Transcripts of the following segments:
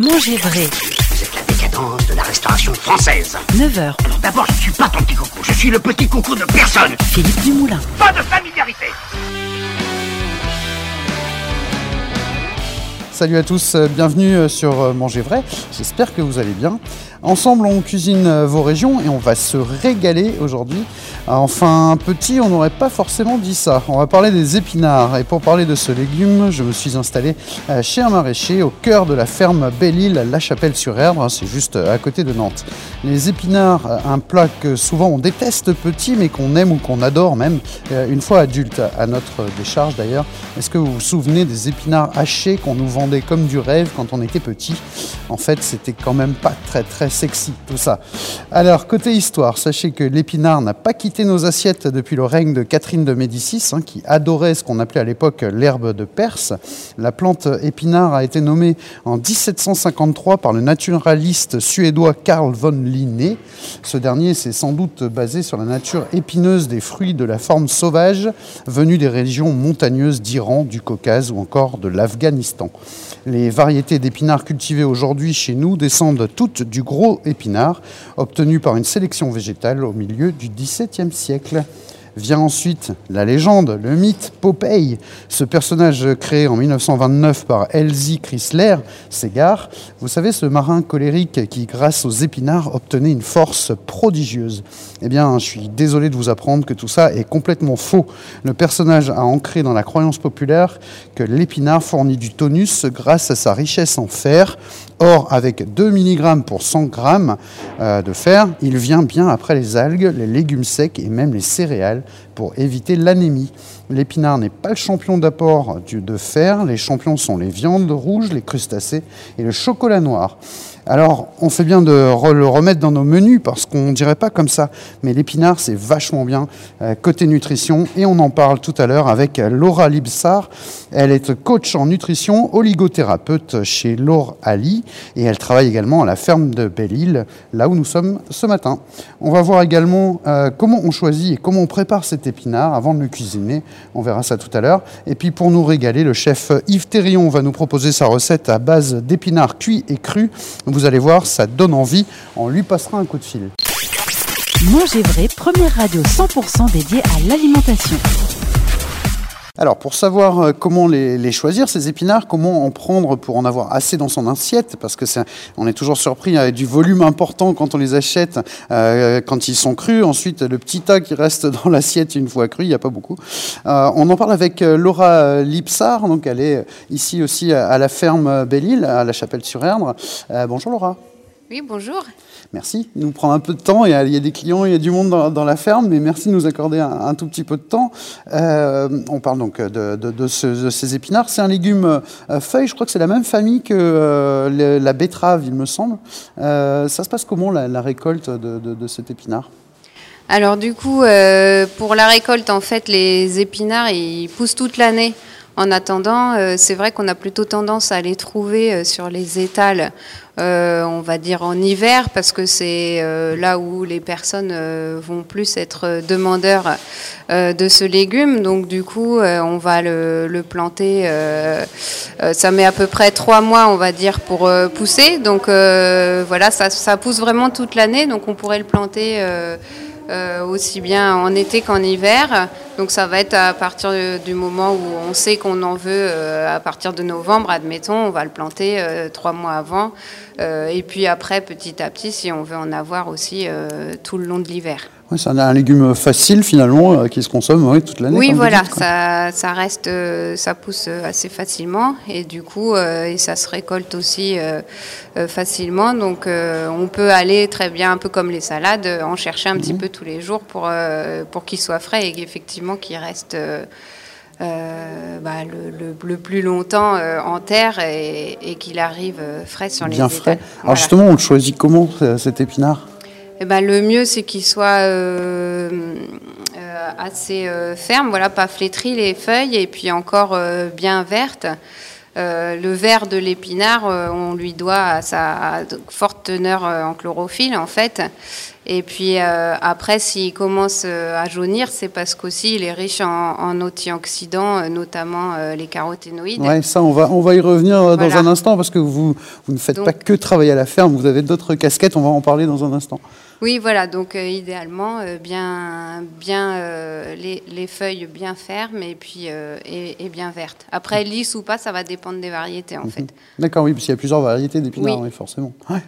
Manger vrai. Vous êtes la décadence de la restauration française. 9h. D'abord, je ne suis pas ton petit coucou, je suis le petit coucou de personne. Philippe Dumoulin. Pas de familiarité. Salut à tous, euh, bienvenue euh, sur euh, Manger Vrai. J'espère que vous allez bien. Ensemble, on cuisine vos régions et on va se régaler aujourd'hui. Enfin, petit, on n'aurait pas forcément dit ça. On va parler des épinards. Et pour parler de ce légume, je me suis installé chez un maraîcher au cœur de la ferme Belle-Île, La Chapelle-sur-Erdre. C'est juste à côté de Nantes. Les épinards, un plat que souvent on déteste petit, mais qu'on aime ou qu'on adore même, une fois adulte, à notre décharge d'ailleurs. Est-ce que vous vous souvenez des épinards hachés qu'on nous comme du rêve quand on était petit En fait, c'était quand même pas très très sexy tout ça. Alors, côté histoire, sachez que l'épinard n'a pas quitté nos assiettes depuis le règne de Catherine de Médicis, hein, qui adorait ce qu'on appelait à l'époque l'herbe de Perse. La plante épinard a été nommée en 1753 par le naturaliste suédois Carl von Linné. Ce dernier s'est sans doute basé sur la nature épineuse des fruits de la forme sauvage venus des régions montagneuses d'Iran, du Caucase ou encore de l'Afghanistan. Les variétés d'épinards cultivées aujourd'hui chez nous descendent toutes du gros épinard, obtenu par une sélection végétale au milieu du XVIIe siècle. Vient ensuite la légende, le mythe Popeye, ce personnage créé en 1929 par Elsie Chrysler Segar. Vous savez, ce marin colérique qui, grâce aux épinards, obtenait une force prodigieuse. Eh bien, je suis désolé de vous apprendre que tout ça est complètement faux. Le personnage a ancré dans la croyance populaire que l'épinard fournit du tonus grâce à sa richesse en fer. Or, avec 2 mg pour 100 g euh, de fer, il vient bien après les algues, les légumes secs et même les céréales pour éviter l'anémie. L'épinard n'est pas le champion d'apport de fer, les champions sont les viandes rouges, les crustacés et le chocolat noir. Alors, on fait bien de le remettre dans nos menus parce qu'on ne dirait pas comme ça, mais l'épinard, c'est vachement bien euh, côté nutrition et on en parle tout à l'heure avec euh, Laura Libsar. Elle est coach en nutrition, oligothérapeute chez Laure Ali et elle travaille également à la ferme de Belle-Île, là où nous sommes ce matin. On va voir également euh, comment on choisit et comment on prépare cet épinard avant de le cuisiner. On verra ça tout à l'heure. Et puis pour nous régaler, le chef Yves Terrion va nous proposer sa recette à base d'épinards cuits et crus. Allez voir, ça donne envie. On lui passera un coup de fil. Manger vrai, première radio 100% dédiée à l'alimentation. Alors, pour savoir euh, comment les, choisir, ces épinards, comment en prendre pour en avoir assez dans son assiette, parce que c'est, on est toujours surpris avec du volume important quand on les achète, euh, quand ils sont crus. Ensuite, le petit tas qui reste dans l'assiette une fois cru, il n'y a pas beaucoup. Euh, on en parle avec Laura Lipsar, donc elle est ici aussi à, la ferme Belle-Île, à la Chapelle-sur-Erdre. Bonjour Laura. Oui, bonjour. Merci. Il nous prend un peu de temps. Il y a, il y a des clients, il y a du monde dans, dans la ferme, mais merci de nous accorder un, un tout petit peu de temps. Euh, on parle donc de, de- de ce- de ces épinards. C'est un légume euh, feuille. Je crois que c'est la même famille que euh, le- la betterave, il me semble. Euh, ça se passe comment la, la récolte de, cet épinard? Alors du coup, euh, pour la récolte, en fait, les épinards, ils poussent toute l'année. En attendant, euh, c'est vrai qu'on a plutôt tendance à les trouver euh, sur les étals, euh, on va dire en hiver, parce que c'est là où les personnes vont plus être demandeurs de ce légume. Donc du coup, on va le, planter. ça met à peu près trois mois, on va dire, pour pousser. Donc voilà, ça pousse vraiment toute l'année. Donc on pourrait le planter. Euh, aussi bien en été qu'en hiver. Donc ça va être à partir du moment où on sait qu'on en veut, euh, à partir de novembre, admettons, on va le planter euh, trois mois avant. Et puis après, petit à petit, si on veut en avoir aussi tout le long de l'hiver. C'est un, légume facile finalement euh, qui se consomme toute l'année. Oui, voilà, dites, ça, ça reste, euh, ça pousse euh, assez facilement et du coup, euh, et ça se récolte aussi euh, facilement. Donc, euh, on peut aller très bien, un peu comme les salades, en chercher un Mhm. petit peu tous les jours pour pour qu'il soit frais et qu'effectivement qu'il reste. euh, bah, le, le- le plus longtemps euh, en terre et, et qu'il arrive euh, frais sur les Bien frais. Alors Voilà. justement, on le choisit comment cet épinard? Eh ben, le mieux, c'est qu'il soit euh, euh, assez euh, ferme, voilà, pas flétri les feuilles, et puis encore bien verte. Euh, le vert de l'épinard, euh, on lui doit à sa forte teneur en chlorophylle, en fait. Et puis euh, après, s'il commence à jaunir, c'est parce qu'aussi il est riche en, en antioxydants, notamment les caroténoïdes. Ouais, ça, on va, on va y revenir dans Voilà. un instant parce que vous, vous ne faites Donc- pas que travailler à la ferme, vous avez d'autres casquettes, on va en parler dans un instant. Oui, voilà, donc euh, idéalement, euh, bien, bien euh, les, les feuilles bien fermes et puis euh, et, et bien vertes. Après, lisses ou pas, ça va dépendre des variétés en fait. D'accord, oui, parce qu'il y a plusieurs variétés d'épinards, Oui. oui, forcément. Ouais.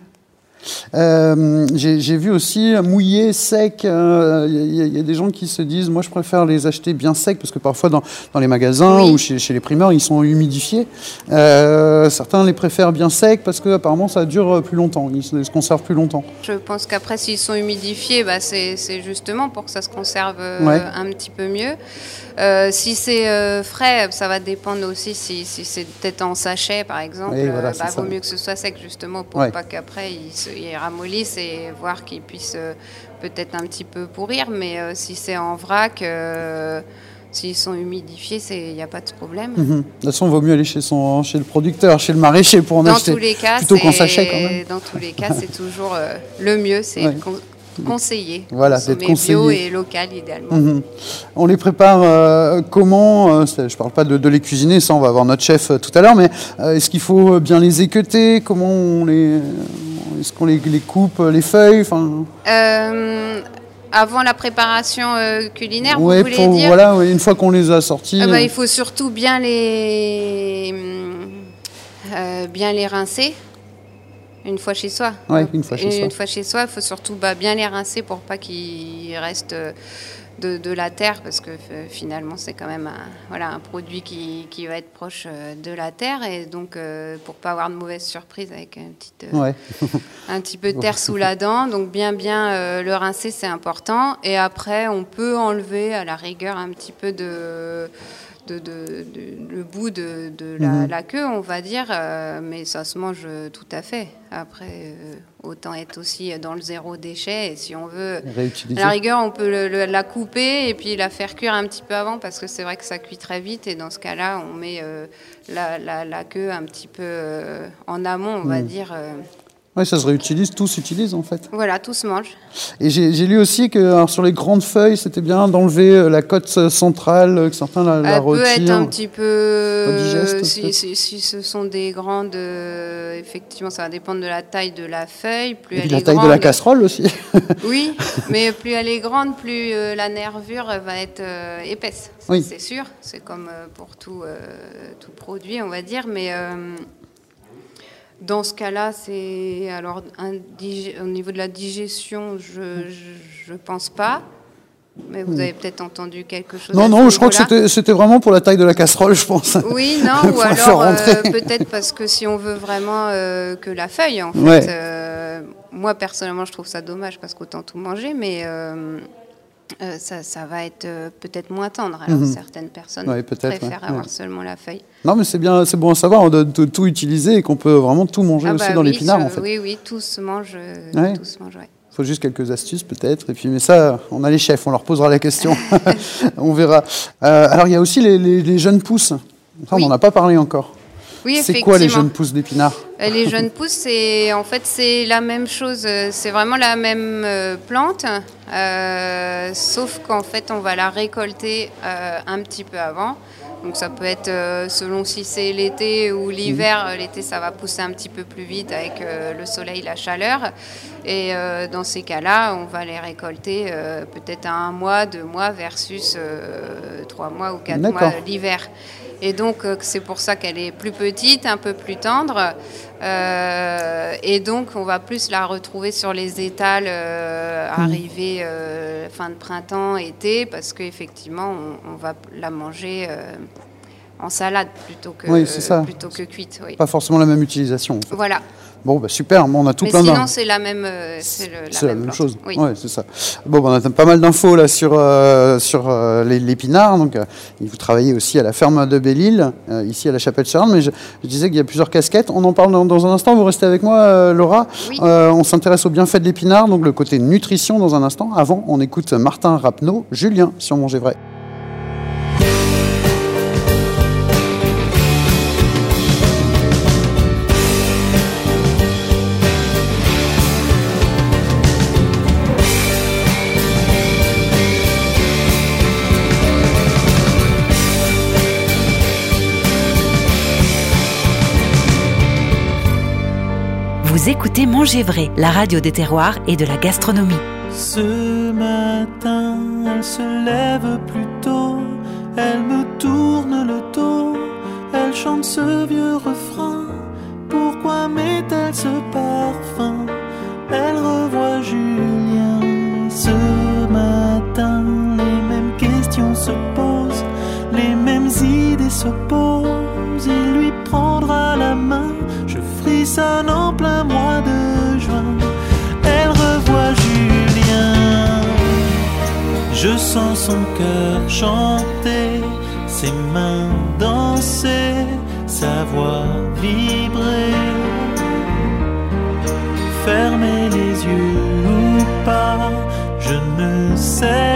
Euh, J'ai vu aussi mouillé, sec. euh, Il y, a- il y a des gens qui se disent, moi je préfère les acheter bien secs parce que parfois dans, dans les magasins Oui. ou chez, chez les primeurs ils sont humidifiés. Euh, certains les préfèrent bien secs parce que apparemment ça dure plus longtemps, ils se, conservent plus longtemps. Je pense qu'après, s'ils sont humidifiés, bah, c'est justement pour que ça se conserve euh, Ouais. un petit peu mieux. Euh, si c'est euh, frais, ça va dépendre aussi si, si c'est peut-être en sachet, par exemple. Voilà, euh, bah, vaut mieux que ce soit sec, justement, pour Ouais. pas qu'après ils, se- ils ramollissent et voir qu'ils puissent euh, peut-être un petit peu pourrir. Mais si c'est en vrac, s'ils sont humidifiés, il n'y a pas de problème. Mhm. De toute façon, il vaut mieux aller chez, son, chez le producteur, chez le maraîcher pour en Dans acheter. tous les cas, plutôt qu'en sachet, quand même. Dans tous les cas, c'est toujours le mieux, c'est Ouais. Con- conseiller. Voilà, d'être conseillé. bio et local idéalement. Mhm. On les prépare euh, comment euh, Je parle pas de, de les cuisiner, ça on va avoir notre chef euh, tout à l'heure, mais est-ce qu'il faut bien les équeuter? Comment on les, est-ce qu'on les, les coupe les feuilles? Enfin, avant la préparation culinaire, ouais, vous voulez pour- dire? voilà, ouais, une fois qu'on les a sortis. Ah bah, Il faut surtout bien les, bien les rincer. Une fois chez soi. Ouais, une fois chez soi. Une fois chez soi, il faut surtout bah, bien les rincer pour pas qu'il reste euh, de, de la terre, parce que euh, finalement, c'est quand même un, voilà, un produit qui, qui va être proche euh, de la terre. Et donc, euh, pour pas avoir de mauvaises surprises avec euh, ouais. un petit peu de terre sous la dent. Donc bien bien euh, le rincer, c'est important. Et après, on peut enlever à la rigueur un petit peu de, de, de- de- le bout de, de la, Mhm. la queue, on va dire. euh, mais ça se mange euh, tout à fait. Après, euh, autant être aussi dans le zéro déchet. Et si on veut... À la rigueur, on peut le- le- la couper et puis la faire cuire un petit peu avant parce que c'est vrai que ça cuit très vite et dans ce cas-là, on met euh, la, la- la queue un petit peu en amont, on va Mhm. dire. Ouais, ça se réutilise, tout s'utilise en fait. voilà, tout se mange. Et j'ai lu aussi que alors, sur les grandes feuilles, c'était bien d'enlever euh, la côte euh, centrale, euh, que certains la, la Elle peut être un petit peu. Digeste, si, peut-être si- si ce sont des grandes. euh, effectivement, ça va dépendre de la taille de la feuille. Plus Et elle de la est taille grande, de la casserole aussi. Oui, mais plus elle est grande, plus euh, la nervure va être euh, épaisse. Oui. C'est sûr. C'est comme pour tout, tout produit, on va dire. Mais dans ce cas-là, c'est. Alors, un au niveau de la digestion, je je, je pense pas. Mais vous avez peut-être entendu quelque chose. Hmm. non, non, je crois que c'était vraiment pour la taille de la casserole, je pense. Oui, non, ou alors euh, peut-être parce que si on veut vraiment euh, que la feuille, en fait, Ouais. euh, moi personnellement je trouve ça dommage parce qu'autant tout manger, mais euh, ça, ça va être euh, peut-être moins tendre. Alors Mhm. certaines personnes Ouais, préfèrent ouais, avoir ouais. seulement la feuille. Non, mais c'est bien, c'est bon à savoir de, de tout utiliser et qu'on peut vraiment tout manger Ah aussi bah dans oui, l'épinard en fait. Oui, oui, tout se mange. euh, tout se mange. Il faut juste quelques astuces peut-être. Et puis, mais ça, on a les chefs, on leur posera la question. on verra. Euh, alors, il y a aussi les, les- les jeunes pousses. Ça, on n'en a pas parlé encore. Oui, c'est quoi les jeunes pousses d'épinards Euh, Les jeunes pousses, c'est en fait c'est la même chose. euh, C'est vraiment la même euh, plante, euh, sauf qu'en fait on va la récolter euh, un petit peu avant. Donc ça peut être euh, selon si c'est l'été ou l'hiver. Euh, L'été ça va pousser un petit peu plus vite avec euh, le soleil, la chaleur. Et euh, dans ces cas-là, on va les récolter peut-être à un mois, deux mois versus trois mois ou quatre mois l'hiver. Et donc, euh, c'est pour ça qu'elle est plus petite, un peu plus tendre. Euh, et donc, on va plus la retrouver sur les étals euh, arrivés euh, fin de printemps, été, parce qu'effectivement, on, on va la manger en salade plutôt que, Oui, c'est ça. plutôt que cuite. Oui. Pas forcément la même utilisation. en fait. Voilà. Bon, bah, super, bon, on a tout Mais plein sinon, d'in- c'est la même, euh, c'est la même chose. Oui. Ouais, c'est ça. Bon, bah, on a pas mal d'infos là sur euh, sur euh, l'épinard. Donc, euh, vous travaillez aussi à la ferme de Belle-Île, ici à la Chapelle-sur-Marne. Mais je, je disais qu'il y a plusieurs casquettes. On en parle dans, dans un instant. Vous restez avec moi, Laura. Oui. On s'intéresse aux bienfaits de l'épinard, donc le côté nutrition dans un instant. Avant, on écoute Martin Rapneau, Julien sur Manger Vrai. Écoutez Manger Vrai, la radio des terroirs et de la gastronomie. Ce matin, elle se lève plus tôt, elle me tourne le dos, elle chante ce vieux refrain. Pourquoi met-elle ce parfum? Elle revoit Julien. Ce matin, les mêmes questions se posent, les mêmes idées s'opposent. Il frissonne en plein mois de juin. Elle revoit Julien. Je sens son cœur chanter, ses mains danser, sa voix vibrer. Fermer les yeux ou pas, je ne sais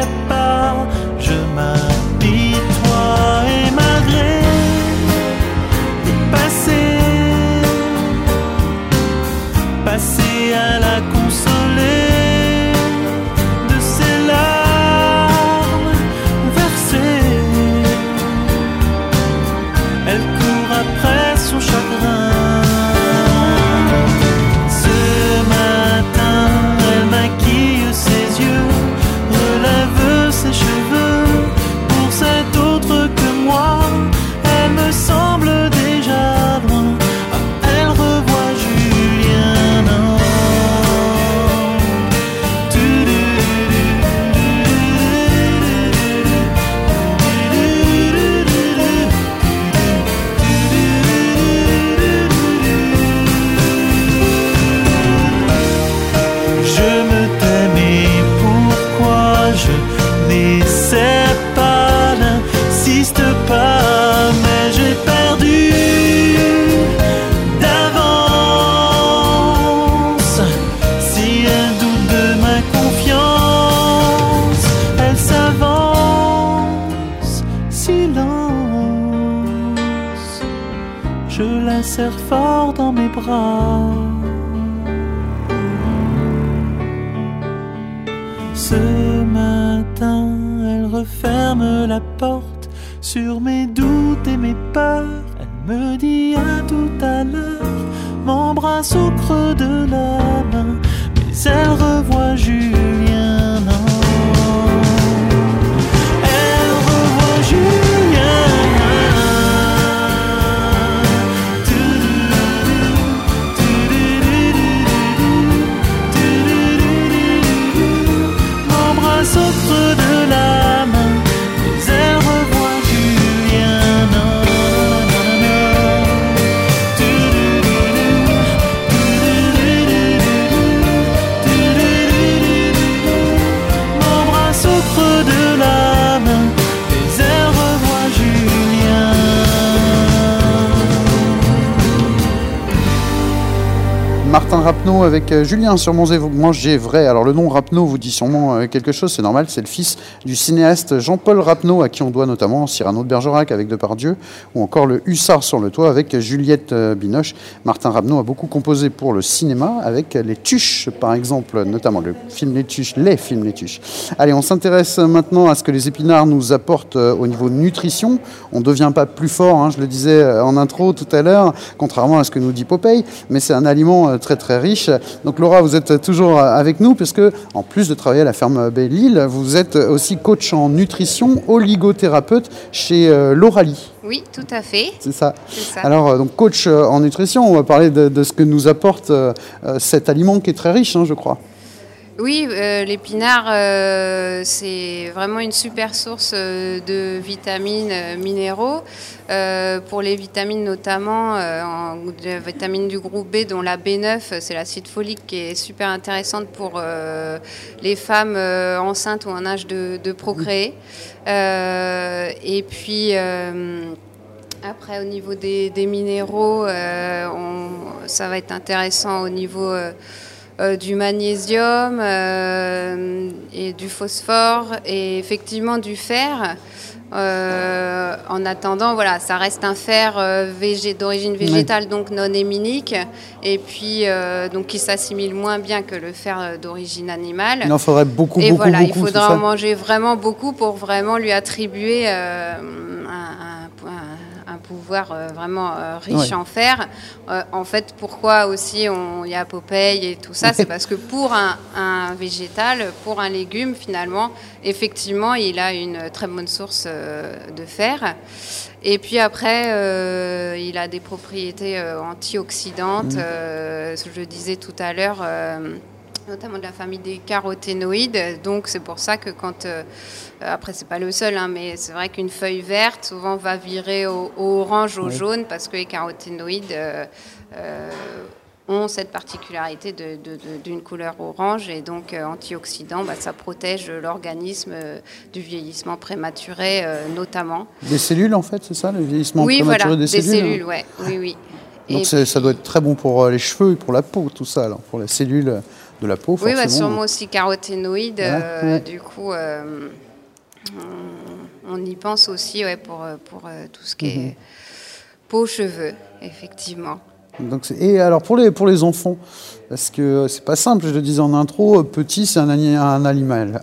Rapneau avec euh, Julien sur Manger Vrai. Alors le nom Rapneau vous dit sûrement euh, quelque chose, c'est normal, c'est le fils du cinéaste Jean-Paul Rapneau à qui on doit notamment Cyrano de Bergerac avec Depardieu ou encore le Hussard sur le toit avec Juliette euh, Binoche. Martin Rapneau a beaucoup composé pour le cinéma avec Les Tuches par exemple, notamment le film Les Tuches, les films Les Tuches. Allez, on s'intéresse maintenant à ce que les épinards nous apportent au niveau nutrition. On ne devient pas plus fort, hein, je le disais en intro tout à l'heure, contrairement à ce que nous dit Popeye, mais c'est un aliment euh, très très riche. Donc Laura, vous êtes toujours avec nous puisque en plus de travailler à la ferme Belle-Île, vous êtes aussi coach en nutrition, oligothérapeute chez euh, Lauralie. Oui, tout à fait. C'est ça. Alors, euh, donc coach euh, en nutrition, on va parler de, de ce que nous apporte cet aliment qui est très riche, hein, je crois. Oui, euh, l'épinard, euh, c'est vraiment une super source euh, de vitamines, minéraux. Pour les vitamines notamment, en, de vitamines du groupe B, dont la B9, euh, c'est l'acide folique qui est super intéressante pour les femmes enceintes ou en âge de, procréer. Et puis... après, au niveau des, minéraux, ça va être intéressant au niveau euh, du magnésium euh, et du phosphore et effectivement du fer. Euh, en attendant, voilà, ça reste un fer végé- d'origine végétale, donc non héminique, et puis donc qui s'assimile moins bien que le fer d'origine animale. Il en faudrait beaucoup, Et beaucoup, voilà, il beaucoup. c'est faudra en manger vraiment beaucoup pour vraiment lui attribuer un pouvoir euh, vraiment euh, riche en fer. Euh, en fait, pourquoi aussi on- il y a Popeye et tout ça, c'est parce que pour un, un végétal, pour un légume, finalement, effectivement, il a une très bonne source euh, de fer. Et puis après, euh, il a des propriétés euh, antioxydantes. euh, ce que je disais tout à l'heure. Notamment de la famille des caroténoïdes. Donc c'est pour ça que quand, euh, après c'est pas le seul, hein, mais c'est vrai qu'une feuille verte souvent va virer au, au orange, au Oui. jaune, parce que les caroténoïdes euh, euh, ont cette particularité de- de- de- d'une couleur orange et donc euh, antioxydant, bah, ça protège l'organisme du vieillissement prématuré notamment. Des cellules, en fait, c'est ça, le vieillissement oui, prématuré voilà, des cellules hein ouais. oui, oui. Donc Et ça doit être très bon pour les cheveux et pour la peau, tout ça, alors, pour les cellules de la peau, Oui, forcément. bah, sûrement aussi caroténoïdes. Ouais, euh. Du coup, euh, on, on y pense aussi ouais, pour, euh, pour tout ce qui Mhm. est peau, cheveux, effectivement. Donc et alors pour les, pour les enfants, parce que c'est pas simple, je le disais en intro, petit c'est un, un animal,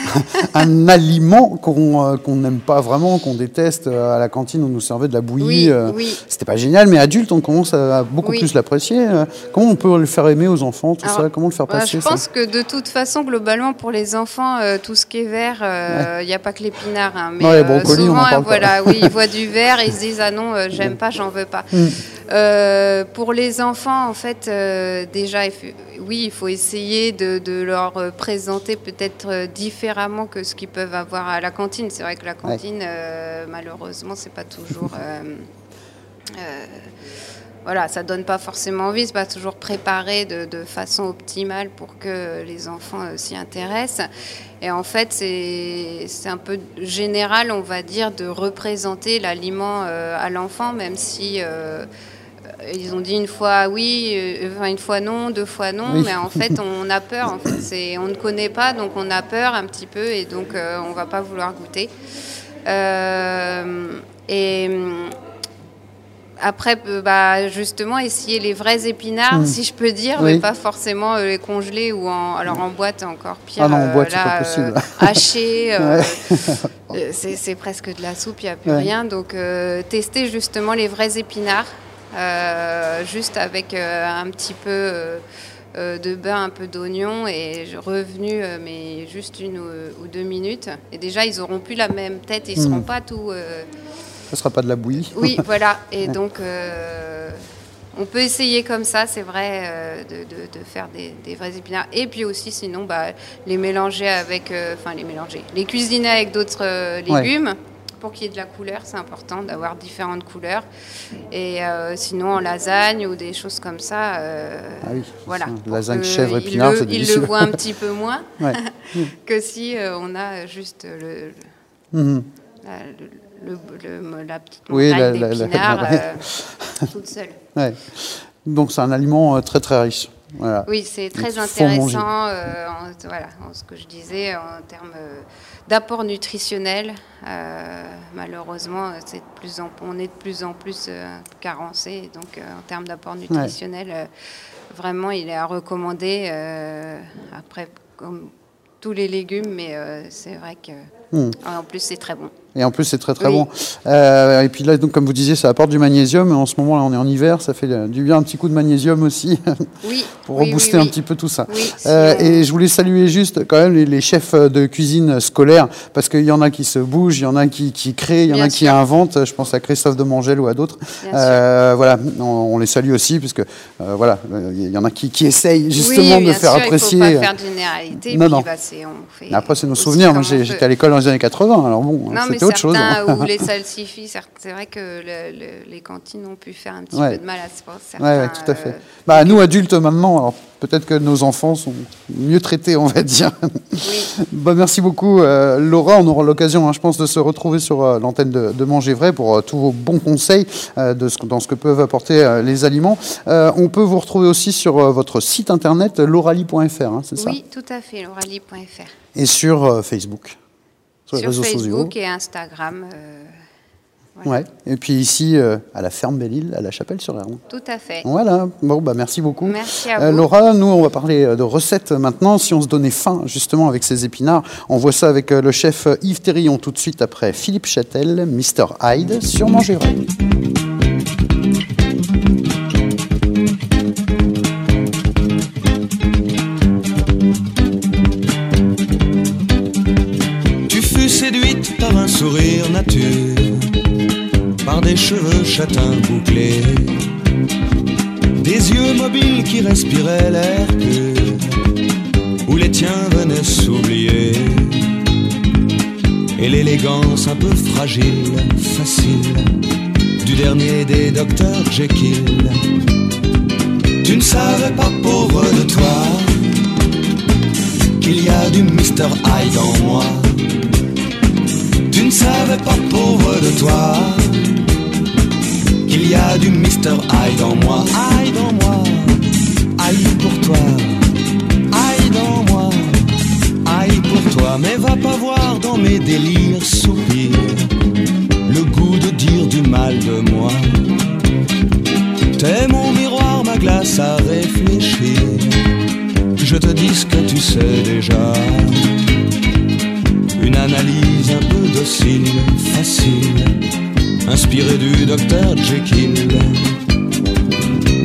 un aliment qu'on euh, qu'on n'aime pas vraiment, qu'on déteste. À la cantine, on nous servait de la bouillie. Oui, euh, oui. C'était pas génial, mais adulte, on commence à beaucoup Oui. plus l'apprécier. Euh, Comment on peut le faire aimer aux enfants, tout Alors, ça? Comment le faire Voilà, passer je ça? pense que de toute façon, globalement, pour les enfants, euh, tout ce qui est vert, il n'y a pas que l'épinard. hein, mais euh, brocolis, on en souvent, parle pas. oui, ils voient du vert et ils se disent ah non, j'aime pas, j'en veux pas. Mm. Euh, pour les enfants, en fait, euh, déjà, oui, il faut essayer de, de leur euh, présenter peut-être euh, différemment que ce qu'ils peuvent avoir à la cantine. C'est vrai que la cantine, euh, malheureusement, c'est pas toujours. euh, euh, voilà, ça donne pas forcément envie, c'est pas toujours préparé de, de façon optimale pour que les enfants euh, s'y intéressent. Et en fait, c'est un peu général, on va dire, de représenter l'aliment euh, à l'enfant, même si ils ont dit une fois oui, euh, enfin une fois non, deux fois non, Oui. mais en fait, on a peur. En fait, c'est on ne connaît pas, donc on a peur un petit peu, et donc euh, on va pas vouloir goûter. Euh, et hum, après, euh, bah, justement, essayer les vrais épinards, Mm. si je peux dire, Oui. mais pas forcément euh, les congelés ou en, alors en boîte, encore pire. Ah non, en boîte, c'est là, pas possible. euh, haché, euh, c'est c'est presque de la soupe, il n'y a plus Ouais. rien. Donc, euh, tester justement les vrais épinards, juste avec euh, un petit peu euh, euh, de beurre, un peu d'oignon, et revenu, euh, mais juste une ou, deux minutes. Et déjà, ils auront plus la même tête, ils ne seront Mm. pas tout. euh, Ça sera pas de la bouillie. oui, voilà. Et donc, euh, on peut essayer comme ça, c'est vrai, euh, de, de- de faire des, des vrais épinards. Et puis aussi, sinon, bah, les mélanger avec, euh, enfin, les mélanger, les cuisiner avec d'autres euh, Ouais. Pour qu'il y ait de la couleur, c'est important d'avoir différentes couleurs. Et euh, sinon, en lasagne ou des choses comme ça, euh, Ah oui, voilà. lasagne chèvre il le- Il le voit un petit peu moins Ouais. que si euh, on a juste le, Mhm. la, le- le- le- la petite Oui, montagne d'épinards ouais. toute seule. Ouais. Donc c'est un aliment très très riche. Voilà. Oui, c'est très intéressant, euh, en, voilà, en ce que je disais, en termes euh, d'apport nutritionnel. Euh, malheureusement, c'est de plus en, on est de plus en plus euh, carencé. Donc, en termes d'apport nutritionnel, vraiment, il est à recommander. après, comme tous les légumes, mais c'est vrai que. Hmm. En plus, c'est très bon. Et en plus, c'est très très Oui. bon. Euh, et puis là, donc, comme vous disiez, ça apporte du magnésium. En ce moment, là, on est en hiver, ça fait euh, du bien un petit coup de magnésium aussi Oui. pour oui, rebooster un petit peu tout ça. Euh, et je voulais saluer juste quand même les, les chefs de cuisine scolaire, parce qu'il y en a qui se bougent, il y en a qui, qui créent, il y en Bien a qui sûr. inventent. Je pense à Christophe de Mangel ou à d'autres. Euh, voilà, on, on les salue aussi, puisque voilà, il y en a qui, qui essayent justement de faire sûr, apprécier. Il faut pas faire de généralité. Non, puis, non. bah, on fait Après, c'est nos souvenirs. Moi, j'étais à l'école les années 80, alors bon, Non, mais c'était autre chose. certains, ou les salsifis, c'est vrai que le- le- les cantines ont pu faire un petit Ouais. peu de mal à ce point. Ouais, tout à fait. Bah, nous, adultes, maintenant, alors peut-être que nos enfants sont mieux traités, on va dire. Oui, Bah, merci beaucoup, euh, Laura. On aura l'occasion, hein, je pense, de se retrouver sur euh, l'antenne de, de Manger Vrai pour euh, tous vos bons conseils euh, de ce, que- dans ce que peuvent apporter euh, les aliments. Euh, on peut vous retrouver aussi sur euh, votre site internet, lauralie.fr, hein, c'est ça? Oui, tout à fait, lauralie.fr. Et sur euh, Facebook, sur les Sur réseaux Facebook sociaux. et Instagram. euh, Ouais. Et puis ici, euh, à la ferme Belle-Île, à la Chapelle-sur-Erne. Tout à fait. Voilà. Bon, bah merci beaucoup. Merci à Euh, vous. Laura, nous, on va parler euh, de recettes maintenant. Si on se donnait faim, justement, avec ces épinards, on voit ça avec le chef Yves Terrillon tout de suite après Philippe Châtel, Mr. Hyde, sur Manger sourire nature, par des cheveux châtains bouclés, des yeux mobiles qui respiraient l'air pur, où les tiens venaient s'oublier, et l'élégance un peu fragile, facile, du dernier des docteurs Jekyll. Tu ne savais pas, pauvre de toi, qu'il y a du Mr. Hyde en moi. Ne savais pas, pauvre de toi, qu'il y a du Mr. Hyde en moi. Hyde en moi, Hyde pour toi, Hyde en moi, Hyde pour toi. Mais va pas voir dans mes délires soupirs le goût de dire du mal de moi. T'es mon miroir, ma glace à réfléchir. Je te dis ce que tu sais déjà. Une analyse un peu docile, facile, inspirée du docteur Jekyll.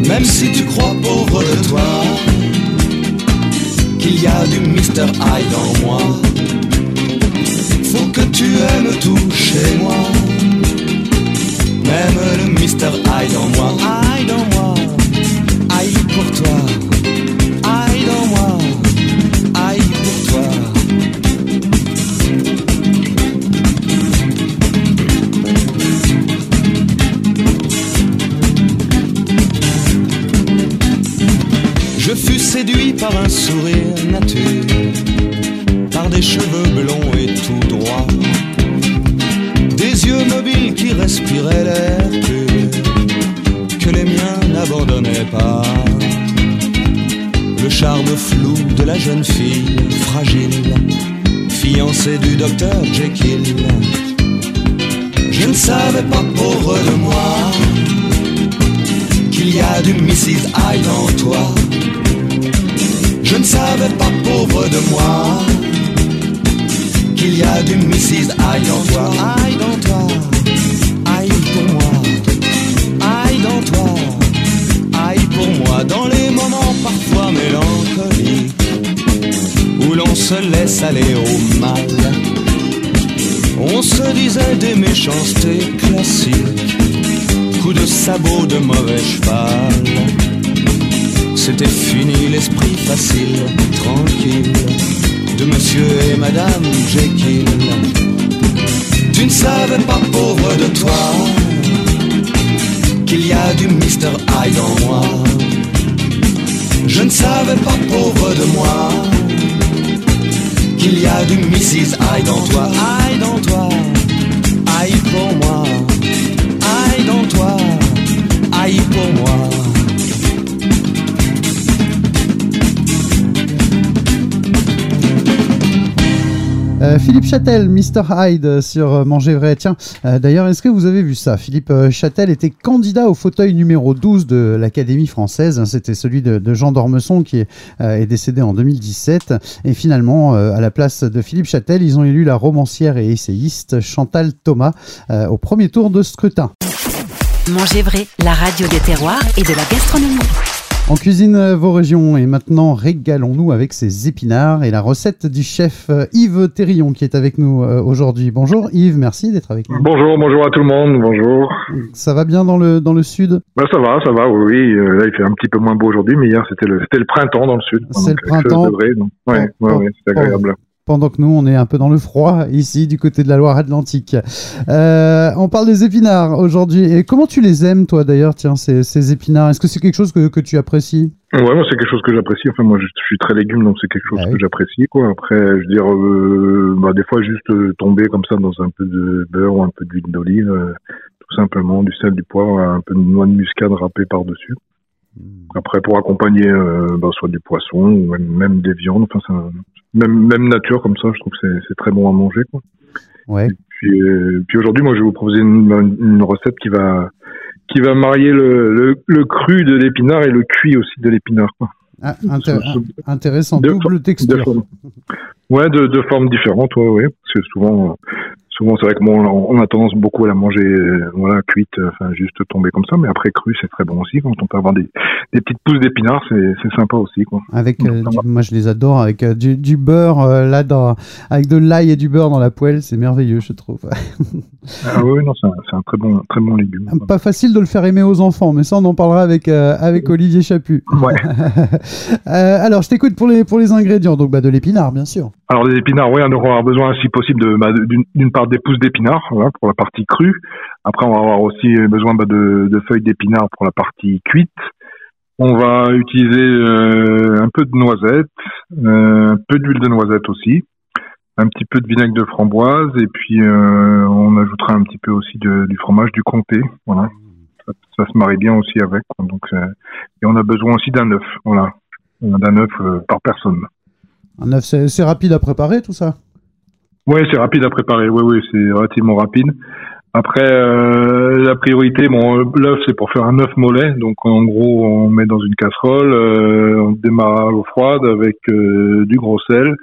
Même si tu crois, pauvre de toi, qu'il y a du Mr. Hyde en moi, faut que tu aimes tout chez moi. Même le Mr. de moi, qu'il y a du Mrs. Hyde en toi. Hyde en toi, Hyde pour moi, Hyde en toi, Hyde pour moi. Dans les moments parfois mélancoliques, où l'on se laisse aller au mal, on se disait des méchancetés classiques, coups de sabot de mauvais cheval. C'était fini l'esprit facile, tranquille, de monsieur et madame Jekyll. Tu ne savais pas, pauvre de toi, qu'il y a du Mr. Hyde en moi. Je ne savais pas, pauvre de moi, qu'il y a du Mrs. Hyde en toi. Hyde en toi, Hyde pour moi, Hyde en toi, Hyde pour moi. Euh, Philippe Châtel, Mr. Hyde sur euh, Manger Vrai. Tiens, euh, d'ailleurs, est-ce que vous avez vu ça? Philippe Châtel était candidat au fauteuil numéro 12 de l'Académie française. C'était celui de, Jean d'Ormesson qui est, est décédé en 2017. Et finalement, à la place de Philippe Châtel, ils ont élu la romancière et essayiste Chantal Thomas au premier tour de scrutin. Manger vrai, la radio des terroirs et de la gastronomie. On cuisine euh, vos régions et maintenant régalons-nous avec ces épinards et la recette du chef euh, Yves Terrillon qui est avec nous euh, aujourd'hui. Bonjour Yves, merci d'être avec nous. Bonjour, bonjour à tout le monde, bonjour. Ça va bien dans le, dans le sud? Bah, ça va, ça va, oui, oui. Là, il fait un petit peu moins beau aujourd'hui, mais hier, c'était le, le printemps dans le sud. C'est le avec 16 printemps. degrés, donc, ouais, Bon, ouais, bon, ouais, c'est agréable. Pendant que nous, on est un peu dans le froid ici du côté de la Loire-Atlantique. Euh, on parle des épinards aujourd'hui. Et comment tu les aimes, toi d'ailleurs, tiens, ces, ces épinards? Est-ce que c'est quelque chose que, que tu apprécies? Ouais, moi, c'est quelque chose que j'apprécie. Enfin, moi, je, suis très légume, donc c'est quelque chose Ah que j'apprécie, quoi. Après, je veux dire, euh, bah, des fois, juste euh, tomber comme ça dans un peu de beurre ou un peu d'huile d'olive, tout simplement, du sel, du poivre, un peu de noix de muscade râpée par-dessus. Après, pour accompagner, euh, bah, soit du poisson ou même, même des viandes, enfin, ça, même, même nature comme ça, je trouve que c'est, très bon à manger, quoi. Ouais. Et Puis, euh, puis aujourd'hui, moi, je vais vous proposer une, une recette qui va qui va marier le, le, le cru de l'épinard et le cuit aussi de l'épinard. Ah, intér- ce- intéressant, de- double de texture. forme. Ouais, de, de formes différentes, ouais, ouais. Parce que souvent, euh, souvent c'est vrai que moi, on, a tendance beaucoup à la manger, euh, voilà, cuite, euh, enfin juste tomber comme ça. Mais après cru, c'est très bon aussi. Quand on peut avoir des, des petites pousses d'épinards, c'est c'est sympa aussi, quoi. Avec, euh, du- moi je les adore, avec euh, du, du beurre euh, là, dans, avec de l'ail et du beurre dans la poêle, c'est merveilleux, je trouve. Ah oui, non, c'est un, un très bon, très bon légume. quoi. Pas facile de le faire aimer aux enfants, mais ça on en parlera avec, avec Olivier Chaput. Ouais. Alors je t'écoute pour les, pour les ingrédients, donc bah, de l'épinard bien sûr. Alors des épinards, oui, on aura besoin si possible bah, d'une part des pousses d'épinards voilà, pour la partie crue. Après, on va avoir aussi besoin bah, de, feuilles d'épinards pour la partie cuite. On va utiliser euh, un peu de noisettes, euh, un peu d'huile de noisette aussi, un petit peu de vinaigre de framboise et puis euh, on ajoutera un petit peu aussi de- du fromage du comté. Voilà, ça, ça se marie bien aussi avec. Donc, euh, et on a besoin aussi d'un œuf. Voilà, d'un œuf euh, par personne. Un œuf, c'est rapide à préparer tout ça? Oui, c'est rapide à préparer. Oui, oui, c'est relativement rapide. Après, euh, la priorité, bon, euh, l'œuf, c'est pour faire un œuf mollet. Donc, en gros, on met dans une casserole, euh, on démarre à l'eau froide avec euh, du gros sel.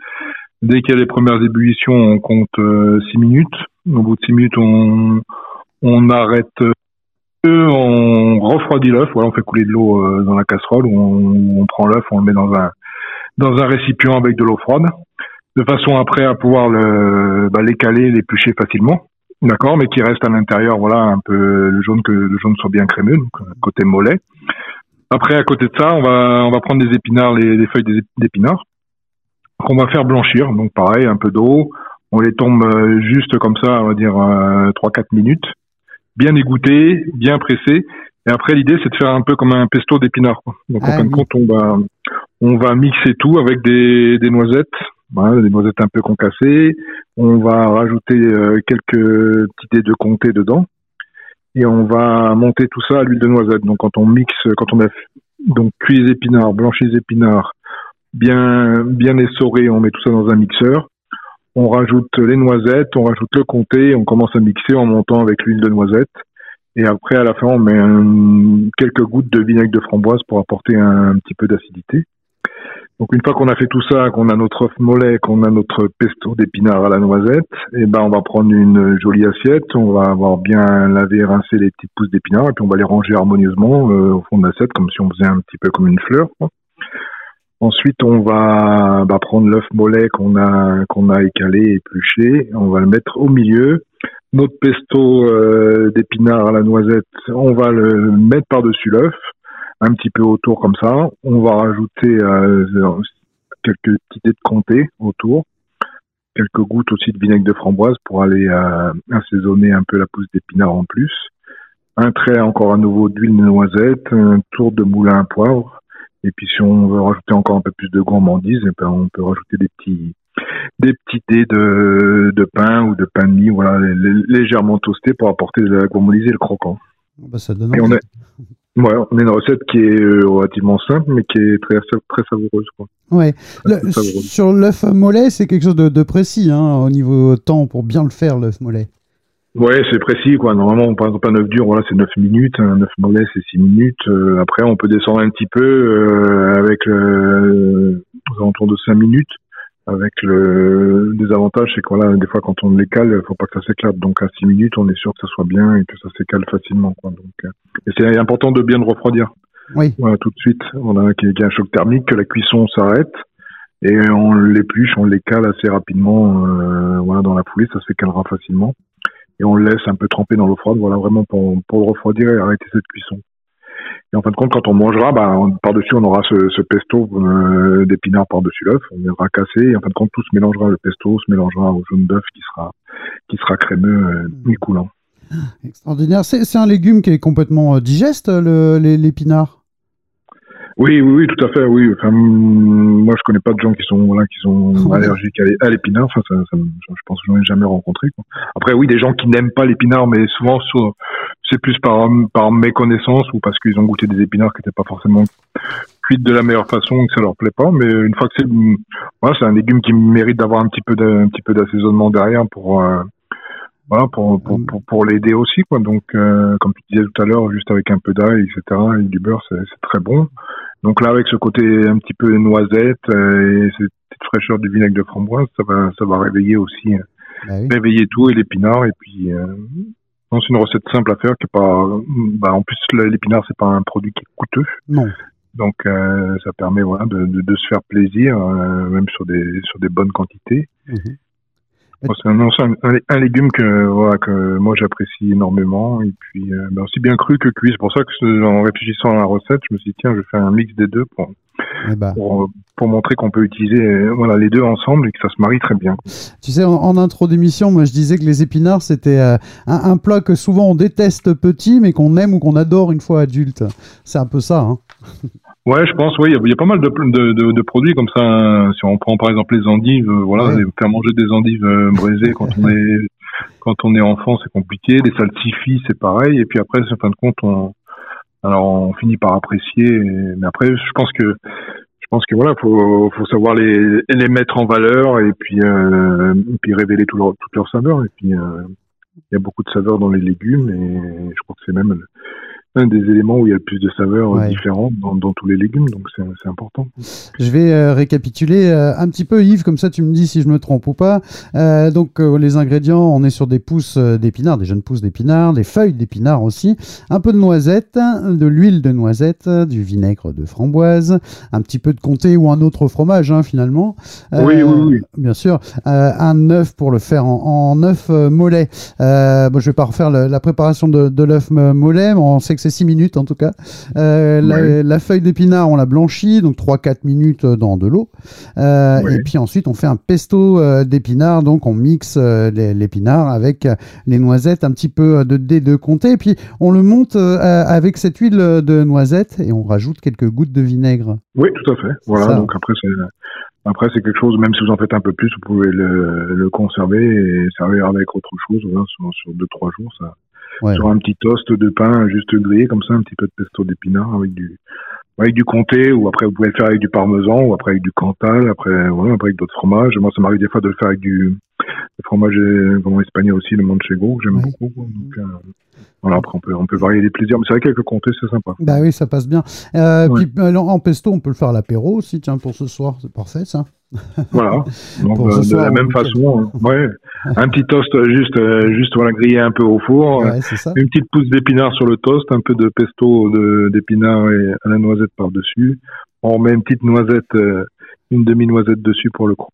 Dès qu'il y a les premières ébullitions, on compte 6 minutes. Au bout de 6 minutes, on, on arrête, euh, on refroidit l'œuf. Voilà, on fait couler de l'eau euh, dans la casserole. On, on prend l'œuf, on le met dans un dans un récipient avec de l'eau froide de façon après à pouvoir le, bah, l'écaler, l'éplucher facilement. D'accord, mais qui reste à l'intérieur, voilà, un peu le jaune que le jaune soit bien crémeux, donc euh, côté mollet. Après, à côté de ça, on va on va prendre des épinards, les, les feuilles d'épinards qu'on va faire blanchir. Donc pareil, un peu d'eau, on les tombe euh, juste comme ça, on va dire euh, 3-4 minutes, bien égoutté, bien pressé. Et après, l'idée, c'est de faire un peu comme un pesto d'épinards. Donc en Ah fin de oui. compte, on va on va mixer tout avec des, noisettes, des noisettes un peu concassées. On va rajouter euh, quelques petits dés de comté dedans et on va monter tout ça à l'huile de noisette. Donc quand on mixe, quand on a donc cuit les épinards, blanchi les épinards, bien bien essoré, on met tout ça dans un mixeur. On rajoute les noisettes, on rajoute le comté, on commence à mixer en montant avec l'huile de noisette. Et après, à la fin, on met quelques gouttes de vinaigre de framboise pour apporter un petit peu d'acidité. Donc une fois qu'on a fait tout ça, qu'on a notre œuf mollet, qu'on a notre pesto d'épinards à la noisette, et ben on va prendre une jolie assiette, on va avoir bien lavé rincé les petites pousses d'épinards et puis on va les ranger harmonieusement euh, au fond de l'assiette comme si on faisait un petit peu comme une fleur. Ensuite, on va bah, prendre l'œuf mollet qu'on a qu'on a écalé, épluché, on va le mettre au milieu. Notre pesto euh, d'épinards à la noisette, on va le mettre par-dessus l'œuf un petit peu autour comme ça. On va rajouter euh, quelques petits dés de comté autour, quelques gouttes aussi de vinaigre de framboise pour aller euh, assaisonner un peu la pousse d'épinard en plus. Un trait encore à nouveau d'huile de noisette, un tour de moulin à poivre. Et puis si on veut rajouter encore un peu plus de gourmandise, eh ben, on peut rajouter des petits des petits dés de, de pain ou de pain de mie, voilà, lé- lé- légèrement toasté pour apporter de la gourmandise et le croquant. Bah, ça donne Et envie. on est, ouais, on a une recette qui est euh, relativement simple, mais qui est très, très savoureuse. Quoi. Ouais. Le- Très savoureuse. sur l'œuf mollet, c'est quelque chose de, de précis hein, au niveau temps pour bien le faire, l'œuf mollet. Ouais, c'est précis, quoi. Normalement, par exemple, un œuf dur, voilà, c'est 9 minutes. Un œuf mollet, c'est 6 minutes. Euh, après, on peut descendre un petit peu euh, avec le, aux alentours de 5 minutes. Avec le désavantage, c'est que voilà, des fois, quand on les cale, il faut pas que ça s'éclate. Donc, à 6 minutes, on est sûr que ça soit bien et que ça s'écale facilement, quoi. Donc, euh, et c'est important de bien le refroidir. Oui. Voilà, tout de suite. Voilà, qu'il y ait un choc thermique, que la cuisson s'arrête. Et on l'épluche, on les cale assez rapidement, euh, voilà, dans la foulée, ça s'écalera facilement et on le laisse un peu tremper dans l'eau froide, voilà, vraiment pour, pour le refroidir et arrêter cette cuisson. Et en fin de compte, quand on mangera, bah, on- par-dessus, on aura ce, ce pesto euh, d'épinards par-dessus l'œuf, on viendra casser, et en fin de compte, tout se mélangera, le pesto se mélangera au jaune d'œuf qui sera, qui sera crémeux euh, et coulant. Extraordinaire. C'est c'est un légume qui est complètement euh, digeste, le- l'épinard? Oui, oui, oui, tout à fait, oui. Enfin, mm, moi, je connais pas de gens qui sont, voilà, qui sont allergiques à l'é- à l'épinard. Enfin, ça, ça me- je pense que j'en ai jamais rencontré. quoi. Après, oui, des gens qui n'aiment pas l'épinard, mais souvent, sur- c'est plus par, par méconnaissance ou parce qu'ils ont goûté des épinards qui n'étaient pas forcément cuites de la meilleure façon que ça leur plaît pas. Mais une fois que c'est, voilà, c'est un légume qui mérite d'avoir un petit peu, de- un petit peu d'assaisonnement derrière pour, euh, voilà pour pour, Mm. pour, pour l'aider aussi quoi. Donc euh, comme tu disais tout à l'heure, juste avec un peu d'ail, etc. et du beurre, c'est c'est très bon. Donc là avec ce côté un petit peu noisette euh, et cette petite fraîcheur du vinaigre de framboise, ça va ça va réveiller aussi euh, Bah oui. réveiller tout et l'épinard et puis euh, non, c'est une recette simple à faire qui est pas bah en plus l'épinard c'est pas un produit qui est coûteux Non. donc euh, ça permet voilà de, de, de se faire plaisir euh, même sur des sur des bonnes quantités Mhm. C'est un, légume que voilà que moi j'apprécie énormément et puis euh, ben, aussi bien cru que cuit c'est pour ça que en réfléchissant à la recette je me suis dit tiens je vais faire un mix des deux pour bah, pour, pour montrer qu'on peut utiliser voilà les deux ensemble et que ça se marie très bien Tu sais, en, en intro d'émission, moi je disais que les épinards c'était euh, un, un plat que souvent on déteste petit, mais qu'on aime ou qu'on adore une fois adulte. C'est un peu ça. Hein. Ouais, je pense, oui, il y a- il y, a pas mal de, de, de, de produits comme ça. hein. Si on prend par exemple les endives, euh, voilà, Ouais. faire manger des endives euh, braisées quand on est quand on est enfant, c'est compliqué. Les salsifis, c'est pareil. Et puis après, en fin de compte, on alors on finit par apprécier. mais après, je pense que je pense que voilà, faut faut savoir les les mettre en valeur et puis euh, et puis révéler tout leur, toutes leurs saveurs. Et puis euh, il y a beaucoup de saveurs dans les légumes et je crois que c'est même un des éléments où il y a le plus de saveurs Ouais. différentes dans, dans tous les légumes, donc c'est important. Je vais euh, récapituler euh, un petit peu, Yves, comme ça tu me dis si je me trompe ou pas. Euh, donc les ingrédients, on est sur des pousses d'épinards, des jeunes pousses d'épinards, des feuilles d'épinards aussi, un peu de noisettes, de l'huile de noisette, du vinaigre de framboise, un petit peu de comté ou un autre fromage hein, finalement. Oui, oui, oui. Bien sûr. Un œuf pour le faire en, en œuf mollet. Bon, je vais pas refaire le- la préparation de, de l'œuf mollet, mais on sait que c'est 6 minutes en tout cas. Euh, la, feuille d'épinard, on la blanchit, donc 3-4 minutes dans de l'eau. Euh. Et puis ensuite, on fait un pesto euh, d'épinards, donc on mixe euh, l'épinard avec les noisettes, un petit peu de dés de comté, et puis on le monte avec cette huile de noisette et on rajoute quelques gouttes de vinaigre. Oui, tout à fait. Voilà, Ça. donc après c'est après c'est quelque chose, même si vous en faites un peu plus, vous pouvez le, le conserver et servir avec autre chose, voilà, sur, sur deux trois jours, ça. Ouais. Sur un petit toast de pain juste grillé comme ça, un petit peu de pesto d'épinards avec du avec du comté ou après vous pouvez le faire avec du parmesan ou après avec du cantal, après voilà, après avec d'autres fromages. Moi ça m'arrive des fois de le faire avec du le fromage euh, vraiment espagnol aussi, le manchego, que j'aime Ouais. beaucoup. Donc euh, voilà, après on peut on peut varier les plaisirs, mais c'est vrai qu'avec le comté c'est sympa. Bah oui, ça passe bien. Euh, Ouais. Puis euh, en pesto, on peut le faire à l'apéro aussi, tiens, pour ce soir, c'est parfait ça. Voilà. Donc euh, de soir, la même façon, euh, ouais, un petit toast euh, juste, euh, juste voilà grillé un peu au four, Ouais, une petite pousse d'épinards sur le toast, un peu de pesto d'épinards et à la noisette par dessus. On met une petite noisette, euh, une demi noisette dessus pour le coup.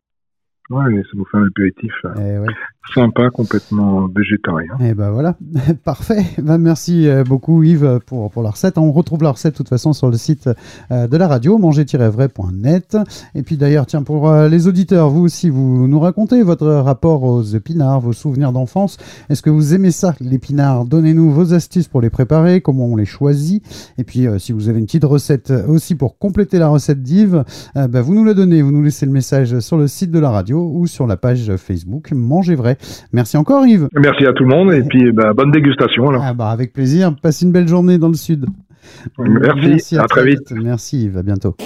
Ouais, ça vous fait un apéritif euh, Eh ouais. sympa, complètement végétarien. Et ben voilà, parfait. Ben merci euh, beaucoup Yves pour, pour la recette. On retrouve la recette de toute façon sur le site euh, de la radio, manger-vrai.net. Et puis d'ailleurs, tiens, pour les auditeurs, vous aussi, vous nous racontez votre rapport aux épinards, vos souvenirs d'enfance. Est-ce que vous aimez ça, l'épinard? Donnez-nous vos astuces pour les préparer, comment on les choisit. Et puis si vous avez une petite recette aussi pour compléter la recette d'Yves, ben, vous nous la donnez, vous nous laissez le message sur le site de la radio ou sur la page Facebook Manger Vrai. Merci encore Yves. Merci à tout le monde et puis bah, bonne dégustation alors. Ah bah avec plaisir. Passe une belle journée dans le sud. Merci, à très vite. Merci Yves, à bientôt.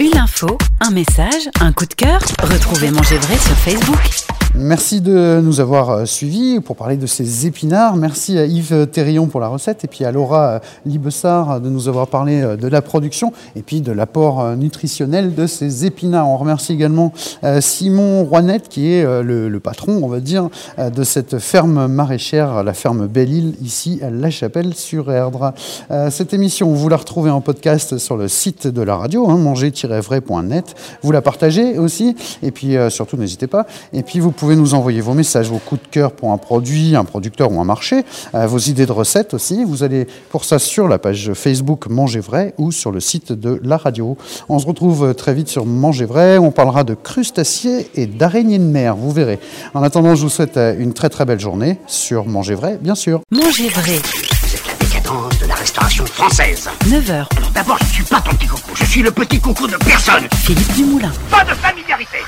Une info, un message, un coup de cœur. Retrouvez Manger Vrai sur Facebook. Merci de nous avoir euh, suivis pour parler de ces épinards. Merci à Yves Terrion pour la recette et puis à Laura euh, Libessard de nous avoir parlé euh, de la production et puis de l'apport euh, nutritionnel de ces épinards. On remercie également euh, Simon Roinette qui est euh, le, patron, on va dire, euh, de cette ferme maraîchère, la ferme Belle-Île, ici à La Chapelle-sur-Erdre. Euh, Cette émission, vous la retrouvez en podcast sur le site de la radio, hein, manger-vrai.net. Vous la partagez aussi et puis euh, surtout n'hésitez pas. Et puis vous pouvez nous envoyer vos messages, vos coups de cœur pour un produit, un producteur ou un marché, euh, vos idées de recettes aussi. Vous allez pour ça sur la page Facebook Manger Vrai ou sur le site de la radio. On se retrouve très vite sur Manger Vrai. On parlera de crustacés et d'araignées de mer, vous verrez. En attendant, je vous souhaite une très très belle journée sur Manger Vrai, bien sûr. Manger Vrai, Vous êtes la décadence de la restauration française. 9h, D'abord, je ne suis pas ton petit coucou, je suis le petit coucou de personne. Philippe Dumoulin. Pas de familiarité